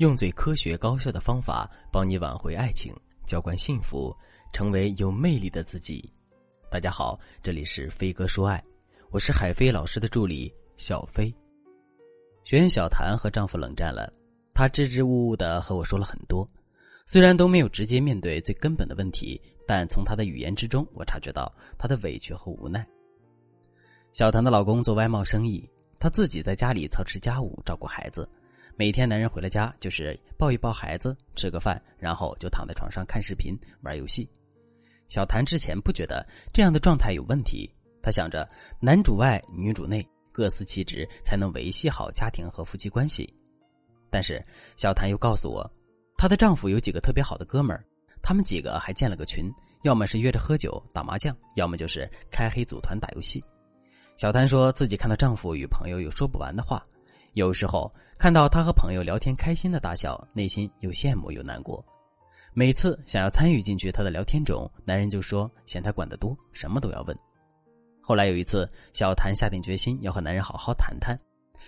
用最科学高效的方法帮你挽回爱情，浇灌幸福，成为有魅力的自己。大家好，这里是飞哥说爱，我是海飞老师的助理小飞。学员小谭和丈夫冷战了，她支支吾吾的和我说了很多，虽然都没有直接面对最根本的问题，但从她的语言之中，我察觉到她的委屈和无奈。小谭的老公做外贸生意，她自己在家里操持家务，照顾孩子。每天男人回了家就是抱一抱孩子，吃个饭，然后就躺在床上看视频、玩游戏。小谭之前不觉得这样的状态有问题，她想着男主外女主内，各司其职才能维系好家庭和夫妻关系。但是小谭又告诉我，她的丈夫有几个特别好的哥们儿，他们几个还建了个群，要么是约着喝酒打麻将，要么就是开黑组团打游戏。小谭说自己看到丈夫与朋友有说不完的话。有时候看到他和朋友聊天开心的大笑，内心又羡慕又难过。每次想要参与进去他的聊天中，男人就说嫌他管得多，什么都要问。后来有一次，小谭下定决心要和男人好好谈谈，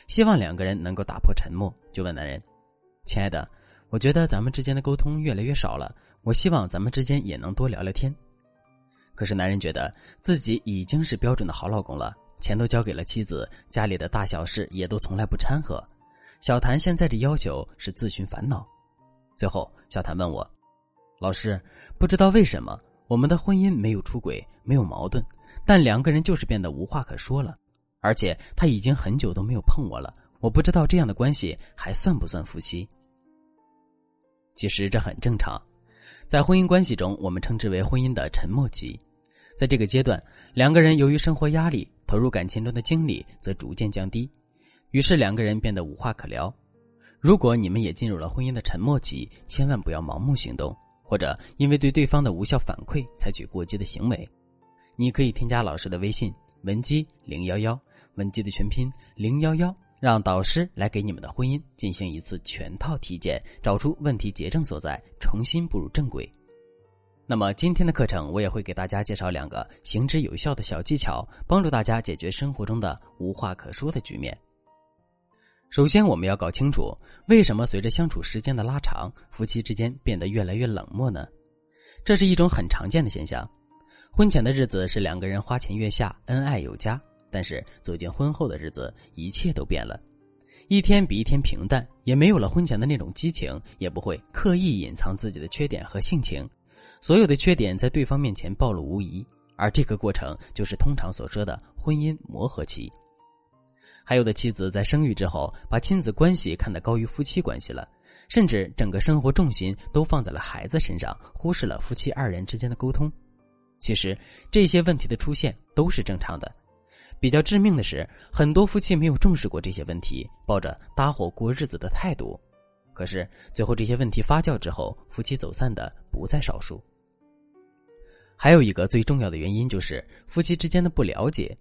希望两个人能够打破沉默，就问男人：“亲爱的，我觉得咱们之间的沟通越来越少了，我希望咱们之间也能多聊聊天。”可是男人觉得自己已经是标准的好老公了。钱都交给了妻子，家里的大小事也都从来不掺和。小谭现在这要求是自寻烦恼。最后，小谭问我：“老师，不知道为什么我们的婚姻没有出轨，没有矛盾，但两个人就是变得无话可说了。而且他已经很久都没有碰我了，我不知道这样的关系还算不算夫妻？其实这很正常，在婚姻关系中，我们称之为婚姻的沉默期。在这个阶段，两个人由于生活压力。”投入感情中的精力则逐渐降低，于是两个人变得无话可聊。如果你们也进入了婚姻的沉默期，千万不要盲目行动，或者因为对对方的无效反馈采取过激的行为。你可以添加老师的微信文姬零幺幺，文姬的全拼零幺幺，让导师来给你们的婚姻进行一次全套体检，找出问题结症所在，重新步入正轨。那么今天的课程，我也会给大家介绍两个行之有效的小技巧，帮助大家解决生活中的无话可说的局面。首先，我们要搞清楚为什么随着相处时间的拉长，夫妻之间变得越来越冷漠呢？这是一种很常见的现象。婚前的日子是两个人花前月下，恩爱有加，但是走进婚后的日子，一切都变了，一天比一天平淡，也没有了婚前的那种激情，也不会刻意隐藏自己的缺点和性情。所有的缺点在对方面前暴露无遗，而这个过程就是通常所说的婚姻磨合期。还有的妻子在生育之后，把亲子关系看得高于夫妻关系了，甚至整个生活重心都放在了孩子身上，忽视了夫妻二人之间的沟通。其实这些问题的出现都是正常的。比较致命的是，很多夫妻没有重视过这些问题，抱着搭伙过日子的态度，可是最后这些问题发酵之后，夫妻走散的不在少数。还有一个最重要的原因就是夫妻之间的不了解。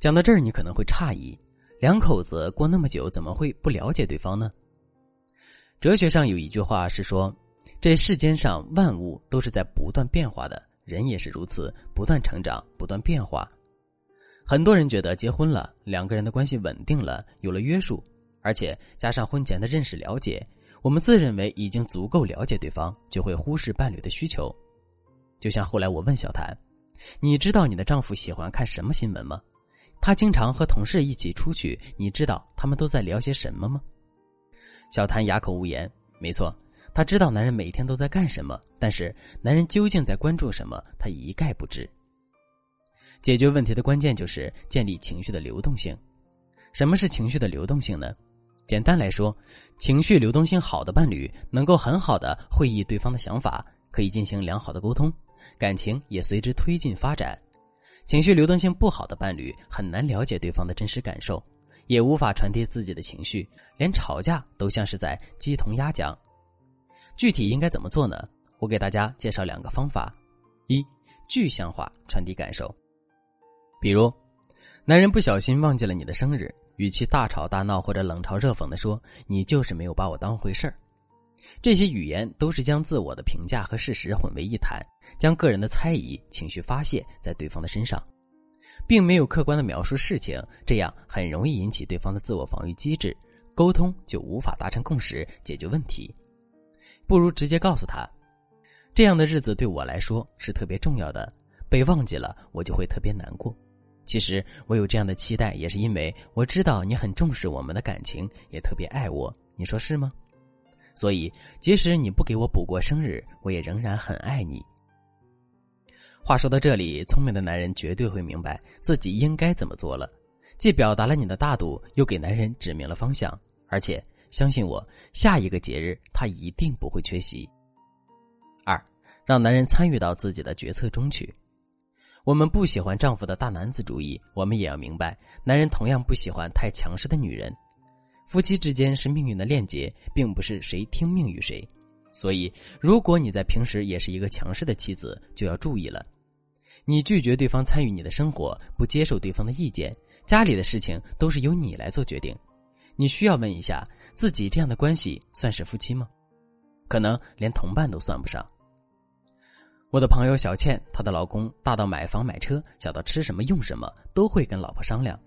讲到这儿，你可能会诧异：两口子过那么久，怎么会不了解对方呢？哲学上有一句话是说：“这世间上万物都是在不断变化的，人也是如此，不断成长，不断变化。”很多人觉得结婚了，两个人的关系稳定了，有了约束，而且加上婚前的认识了解，我们自认为已经足够了解对方，就会忽视伴侣的需求。就像后来我问小谭：“你知道你的丈夫喜欢看什么新闻吗？他经常和同事一起出去，你知道他们都在聊些什么吗？”小谭哑口无言。没错，他知道男人每天都在干什么，但是男人究竟在关注什么，他一概不知。解决问题的关键就是建立情绪的流动性。什么是情绪的流动性呢？简单来说，情绪流动性好的伴侣能够很好的会意对方的想法，可以进行良好的沟通。感情也随之推进发展，情绪流动性不好的伴侣很难了解对方的真实感受，也无法传递自己的情绪，连吵架都像是在鸡同鸭讲。具体应该怎么做呢？我给大家介绍两个方法：一、具象化传递感受。比如，男人不小心忘记了你的生日，与其大吵大闹或者冷嘲热讽的说“你就是没有把我当回事儿”。这些语言都是将自我的评价和事实混为一谈，将个人的猜疑情绪发泄在对方的身上，并没有客观的描述事情，这样很容易引起对方的自我防御机制，沟通就无法达成共识，解决问题。不如直接告诉他，这样的日子对我来说是特别重要的，被忘记了我就会特别难过。其实我有这样的期待，也是因为我知道你很重视我们的感情，也特别爱我。你说是吗？所以即使你不给我补过生日，我也仍然很爱你。话说到这里，聪明的男人绝对会明白自己应该怎么做了，既表达了你的大度，又给男人指明了方向，而且相信我，下一个节日他一定不会缺席。二，让男人参与到自己的决策中去。我们不喜欢丈夫的大男子主义，我们也要明白，男人同样不喜欢太强势的女人。夫妻之间是命运的链接，并不是谁听命于谁。所以，如果你在平时也是一个强势的妻子，就要注意了。你拒绝对方参与你的生活，不接受对方的意见，家里的事情都是由你来做决定。你需要问一下自己：这样的关系算是夫妻吗？可能连同伴都算不上。我的朋友小倩，她的老公大到买房买车，小到吃什么用什么，都会跟老婆商量。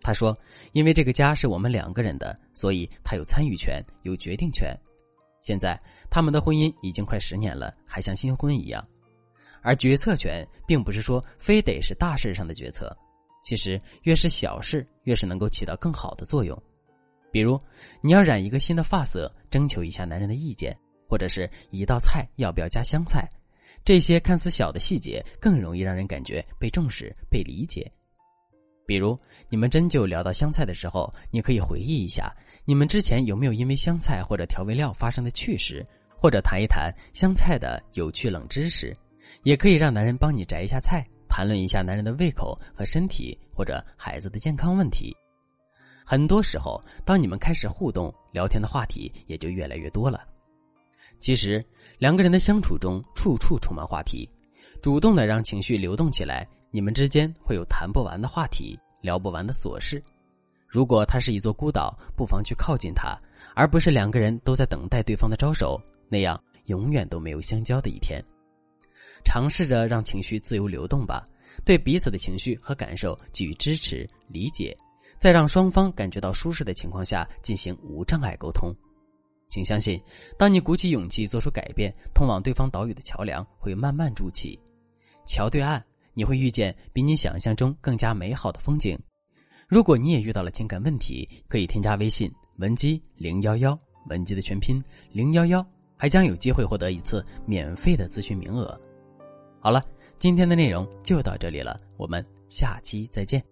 他说：“因为这个家是我们两个人的，所以他有参与权，有决定权。现在他们的婚姻已经快十年了，还像新婚一样。而决策权，并不是说非得是大事上的决策，其实越是小事，越是能够起到更好的作用。比如，你要染一个新的发色，征求一下男人的意见，或者是一道菜要不要加香菜。”这些看似小的细节，更容易让人感觉被重视、被理解。比如，你们真就聊到香菜的时候，你可以回忆一下，你们之前有没有因为香菜或者调味料发生的趣事，或者谈一谈香菜的有趣冷知识。也可以让男人帮你摘一下菜，谈论一下男人的胃口和身体，或者孩子的健康问题。很多时候，当你们开始互动聊天的话题也就越来越多了。其实，两个人的相处中，处处充满话题。主动的让情绪流动起来，你们之间会有谈不完的话题，聊不完的琐事。如果它是一座孤岛，不妨去靠近它，而不是两个人都在等待对方的招手，那样永远都没有相交的一天。尝试着让情绪自由流动吧，对彼此的情绪和感受给予支持、理解，在让双方感觉到舒适的情况下进行无障碍沟通。请相信，当你鼓起勇气做出改变，通往对方岛屿的桥梁会慢慢筑起。桥对岸，你会遇见比你想象中更加美好的风景。如果你也遇到了情感问题，可以添加微信文姬零幺幺，文姬的全拼零幺幺，还将有机会获得一次免费的咨询名额。好了，今天的内容就到这里了，我们下期再见。